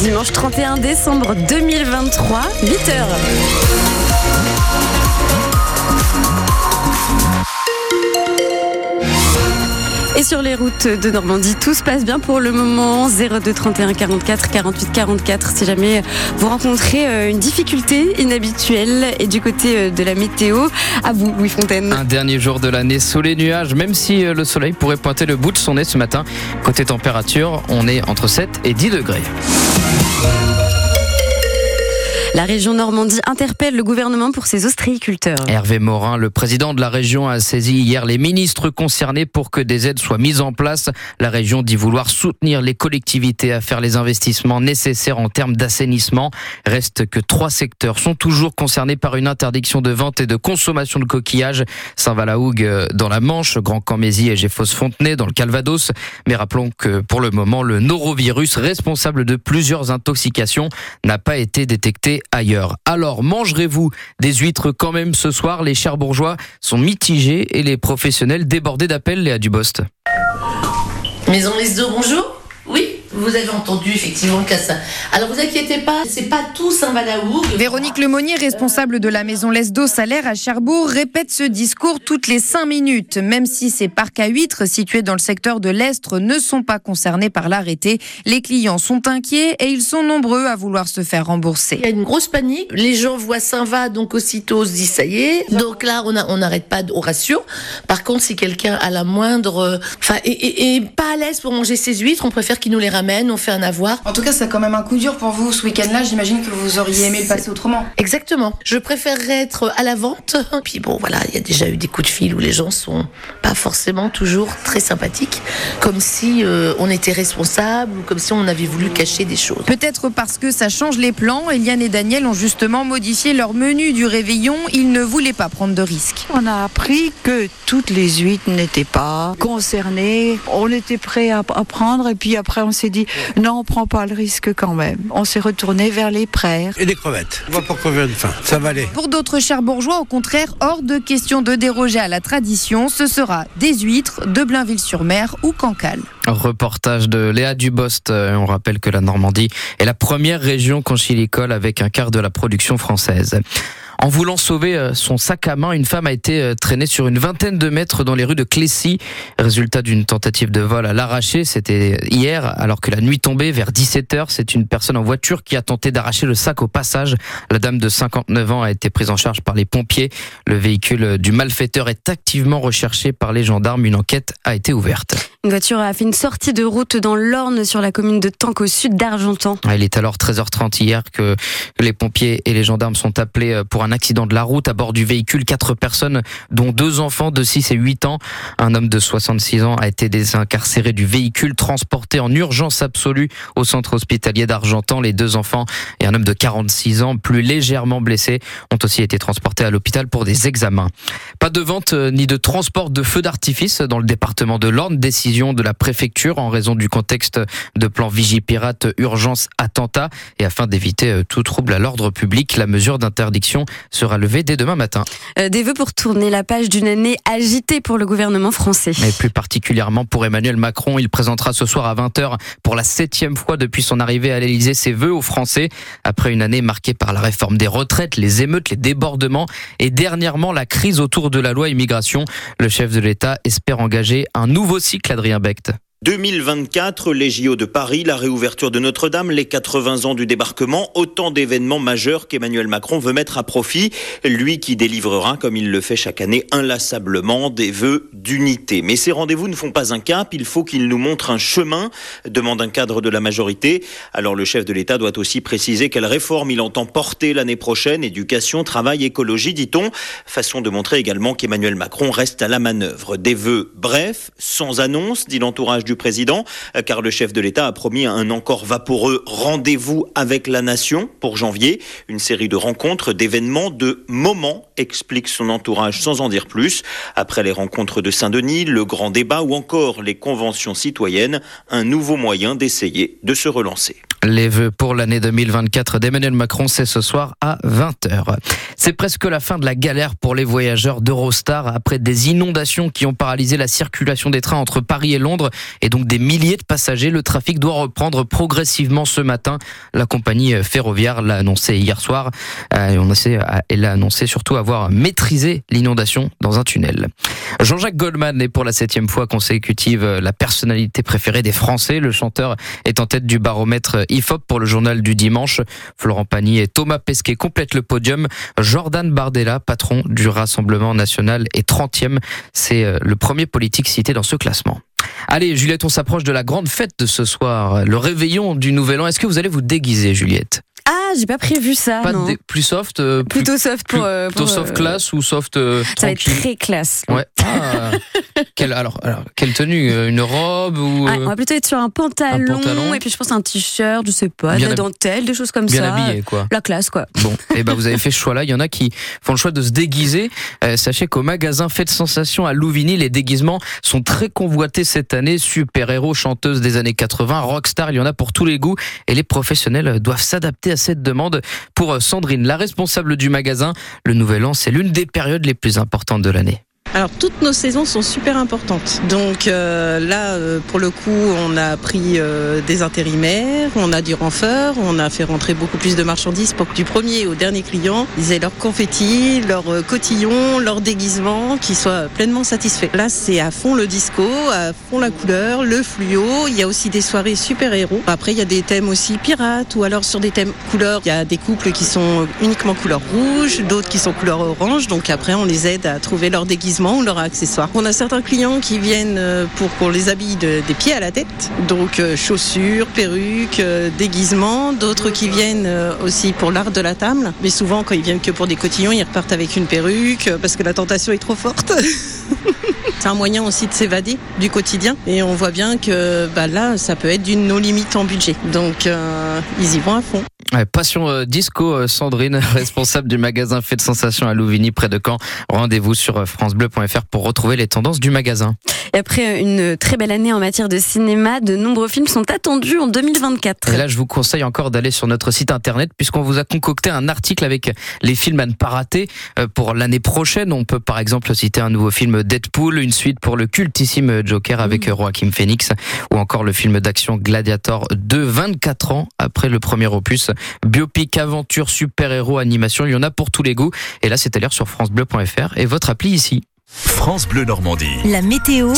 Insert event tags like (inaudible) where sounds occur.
Dimanche 31 décembre 2023, 8h. Et sur les routes de Normandie, tout se passe bien pour le moment. 02 31 44 48 44. Si jamais vous rencontrez euh, une difficulté inhabituelle et du côté euh, de la météo, à vous, Louis Fontaine. Un dernier jour de l'année sous les nuages, même si euh, le soleil pourrait pointer le bout de son nez ce matin. Côté température, on est entre 7 et 10 degrés. La région Normandie interpelle le gouvernement pour ses ostréiculteurs. Hervé Morin, le président de la région, a saisi hier les ministres concernés pour que des aides soient mises en place. La région dit vouloir soutenir les collectivités à faire les investissements nécessaires en termes d'assainissement. Reste que trois secteurs sont toujours concernés par une interdiction de vente et de consommation de coquillages. Saint-Valahougue euh, dans la Manche, Grand Camézy et Géfos-Fontenay dans le Calvados. Mais rappelons que pour le moment, le norovirus responsable de plusieurs intoxications n'a pas été détecté ailleurs. Alors, mangerez-vous des huîtres quand même ce soir? Les chers bourgeois sont mitigés et les professionnels débordés d'appels, Léa Dubost. Maison Les bonjour vous avez entendu effectivement ça. Alors vous inquiétez pas, c'est pas tout Saint-Valaoug. Véronique Lemonnier, responsable de la maison Lesdo Salaire à Cherbourg, répète ce discours toutes les cinq minutes. Même si ces parcs à huîtres situés dans le secteur de l'Estre ne sont pas concernés par l'arrêté, les clients sont inquiets et ils sont nombreux à vouloir se faire rembourser. Il y a une grosse panique. Les gens voient Saint-Va, donc aussitôt se dit ça y est. Donc là, on n'arrête pas de ratio. Par contre, si quelqu'un a la moindre, enfin, et, et, pas à l'aise pour manger ses huîtres, on préfère qu'il nous les ramène on fait un avoir. En tout cas, c'est quand même un coup dur pour vous ce week-end-là. J'imagine que vous auriez aimé le passer autrement. Exactement. Je préférerais être à la vente. (laughs) Puis bon, voilà, il y a déjà eu des coups de fil où les gens sont pas forcément toujours très sympathiques, comme si euh, on était responsable ou comme si on avait voulu cacher des choses. Peut-être parce que ça change les plans. Eliane et Daniel ont justement modifié leur menu du réveillon. Ils ne voulaient pas prendre de risques. On a appris que toutes les huîtres n'étaient pas concernées. On était prêt à, à prendre et puis après on s'est dit non, on prend pas le risque quand même. On s'est retourné vers les prairies. Et des crevettes. On va pas crever une faim. Ça va aller. Pour d'autres chers bourgeois, au contraire, hors de question de déroger à la tradition, ce sera des huîtres de Blainville-sur-Mer ou Cancale. Reportage de Léa Dubost. Euh, on rappelle que la Normandie est la première région conchilicole avec un quart de la production française. En voulant sauver euh, son sac à main, une femme a été euh, traînée sur une vingtaine de mètres dans les rues de Clécy. Résultat d'une tentative de vol à l'arraché. C'était hier, alors que la nuit tombait vers 17h. C'est une personne en voiture qui a tenté d'arracher le sac au passage. La dame de 59 ans a été prise en charge par les pompiers. Le véhicule du malfaiteur est activement recherché par les gendarmes. Une enquête a été ouverte. Une voiture a fait une sortie de route dans l'Orne sur la commune de Tanque au sud d'Argentan. Il est alors 13h30 hier que les pompiers et les gendarmes sont appelés euh, pour un accident de la route à bord du véhicule. Quatre personnes, dont deux enfants de 6 et 8 ans. Un homme de 66 ans a été désincarcéré du véhicule, transporté en urgence absolue au centre hospitalier d'Argentan. Les deux enfants et un homme de 46 ans, plus légèrement blessés, ont aussi été transportés à l'hôpital pour des examens. Pas de vente euh, ni de transport de feux d'artifice dans le département de l'Orne. De la préfecture en raison du contexte de plan Vigipirate urgence attentat et afin d'éviter euh, tout trouble à l'ordre public, la mesure d'interdiction sera levé dès demain matin. Euh, des vœux pour tourner la page d'une année agitée pour le gouvernement français. Mais plus particulièrement pour Emmanuel Macron, il présentera ce soir à 20h pour la septième fois depuis son arrivée à l'Elysée ses vœux aux Français. Après une année marquée par la réforme des retraites, les émeutes, les débordements et dernièrement la crise autour de la loi immigration, le chef de l'État espère engager un nouveau cycle, Adrien Becht. 2024, les JO de Paris, la réouverture de Notre-Dame, les 80 ans du débarquement, autant d'événements majeurs qu'Emmanuel Macron veut mettre à profit, lui qui délivrera, comme il le fait chaque année, inlassablement des vœux d'unité. Mais ces rendez-vous ne font pas un cap, il faut qu'il nous montre un chemin, demande un cadre de la majorité. Alors le chef de l'État doit aussi préciser quelle réforme il entend porter l'année prochaine, éducation, travail, écologie, dit-on. Façon de montrer également qu'Emmanuel Macron reste à la manœuvre. Des vœux brefs, sans annonce, dit l'entourage du président, euh, car le chef de l'État a promis un encore vaporeux rendez-vous avec la nation pour janvier. Une série de rencontres, d'événements, de moments, explique son entourage sans en dire plus. Après les rencontres de Saint-Denis, le grand débat ou encore les conventions citoyennes, un nouveau moyen d'essayer de se relancer. Les vœux pour l'année 2024 d'Emmanuel Macron, c'est ce soir à 20h. C'est presque la fin de la galère pour les voyageurs d'Eurostar après des inondations qui ont paralysé la circulation des trains entre Paris et Londres et donc des milliers de passagers. Le trafic doit reprendre progressivement ce matin. La compagnie ferroviaire l'a annoncé hier soir. Euh, a, elle a annoncé surtout avoir maîtrisé l'inondation dans un tunnel. Jean-Jacques Goldman est pour la septième fois consécutive la personnalité préférée des Français. Le chanteur est en tête du baromètre IFOP pour le journal du dimanche. Florent Pagny et Thomas Pesquet complètent le podium. Jordan Bardella, patron du Rassemblement national, est 30e. C'est euh, le premier politique cité dans ce classement. Allez, Juliette, on s'approche de la grande fête de ce soir, le réveillon du Nouvel An. Est-ce que vous allez vous déguiser, Juliette? Ah, j'ai pas prévu ça. Pas plus soft. Euh, plutôt soft pour. Euh, plutôt soft classe ou soft. ça va être très classe. Ouais. Ah, (laughs) quelle, alors, alors, quelle tenue Une robe ou On va plutôt être sur un pantalon, et puis je pense un t-shirt, je sais pas, de la dentelle, des choses comme bien ça. Bien habillé quoi. La classe quoi. Bon, et (laughs) eh ben vous avez fait ce choix-là. Il y en a qui font le choix de se déguiser. sachez qu'au magasin Fête Sensation à Louvigny, les déguisements sont très convoités cette année. Super-héros, chanteuses des années 80, rockstar, il y en a pour tous les goûts et les professionnels doivent s'adapter à cette demande. Pour euh, Sandrine, la responsable du magasin, le Nouvel An, c'est l'une des périodes les plus importantes de l'année. Alors toutes nos saisons sont super importantes. Donc euh, là, euh, pour le coup, on a pris euh, des intérimaires, on a du renfort, on a fait rentrer beaucoup plus de marchandises pour que du premier au dernier client, ils aient leur confetti, leur cotillon, leur déguisement, qui soient pleinement satisfaits. Là, c'est à fond le disco, à fond la couleur, le fluo. Il y a aussi des soirées super-héros. Après, il y a des thèmes aussi pirates ou alors sur des thèmes couleurs. Il y a des couples qui sont uniquement couleur rouge, d'autres qui sont couleur orange. Donc après, on les aide à trouver leur déguisement ou leurs accessoires. On a certains clients qui viennent euh, pour qu'on les habille des pieds à la tête, donc euh, chaussures, perruques, euh, déguisements, d'autres qui viennent aussi pour l'art de la table, mais souvent quand ils viennent que pour des cotillons, ils repartent avec une perruque parce que la tentation est trop forte. (laughs) C'est un moyen aussi de s'évader du quotidien et on voit bien que bah là, ça peut être d'une nos limites en budget. Donc ils y vont à fond. Passion euh, Disco, euh, Sandrine, (laughs) responsable du magasin Fait de Sensation à Louvigny, près de Caen. Rendez-vous sur euh, FranceBleu.fr pour retrouver les tendances du magasin. Et après une très belle année en matière de cinéma, de nombreux films sont attendus en 2024. Et là, je vous conseille encore d'aller sur notre site internet puisqu'on vous a concocté un article avec les films à ne pas rater pour l'année prochaine. On peut par exemple citer un nouveau film Deadpool, une suite pour le cultissime Joker avec mmh. Joaquin Phoenix ou encore le film d'action Gladiator 2, 24 ans après le premier opus. Biopic, aventure, super-héros, animation, il y en a pour tous les goûts. Et là, c'est à lire sur francebleu.fr et votre appli ici. France Bleu Normandie. La météo.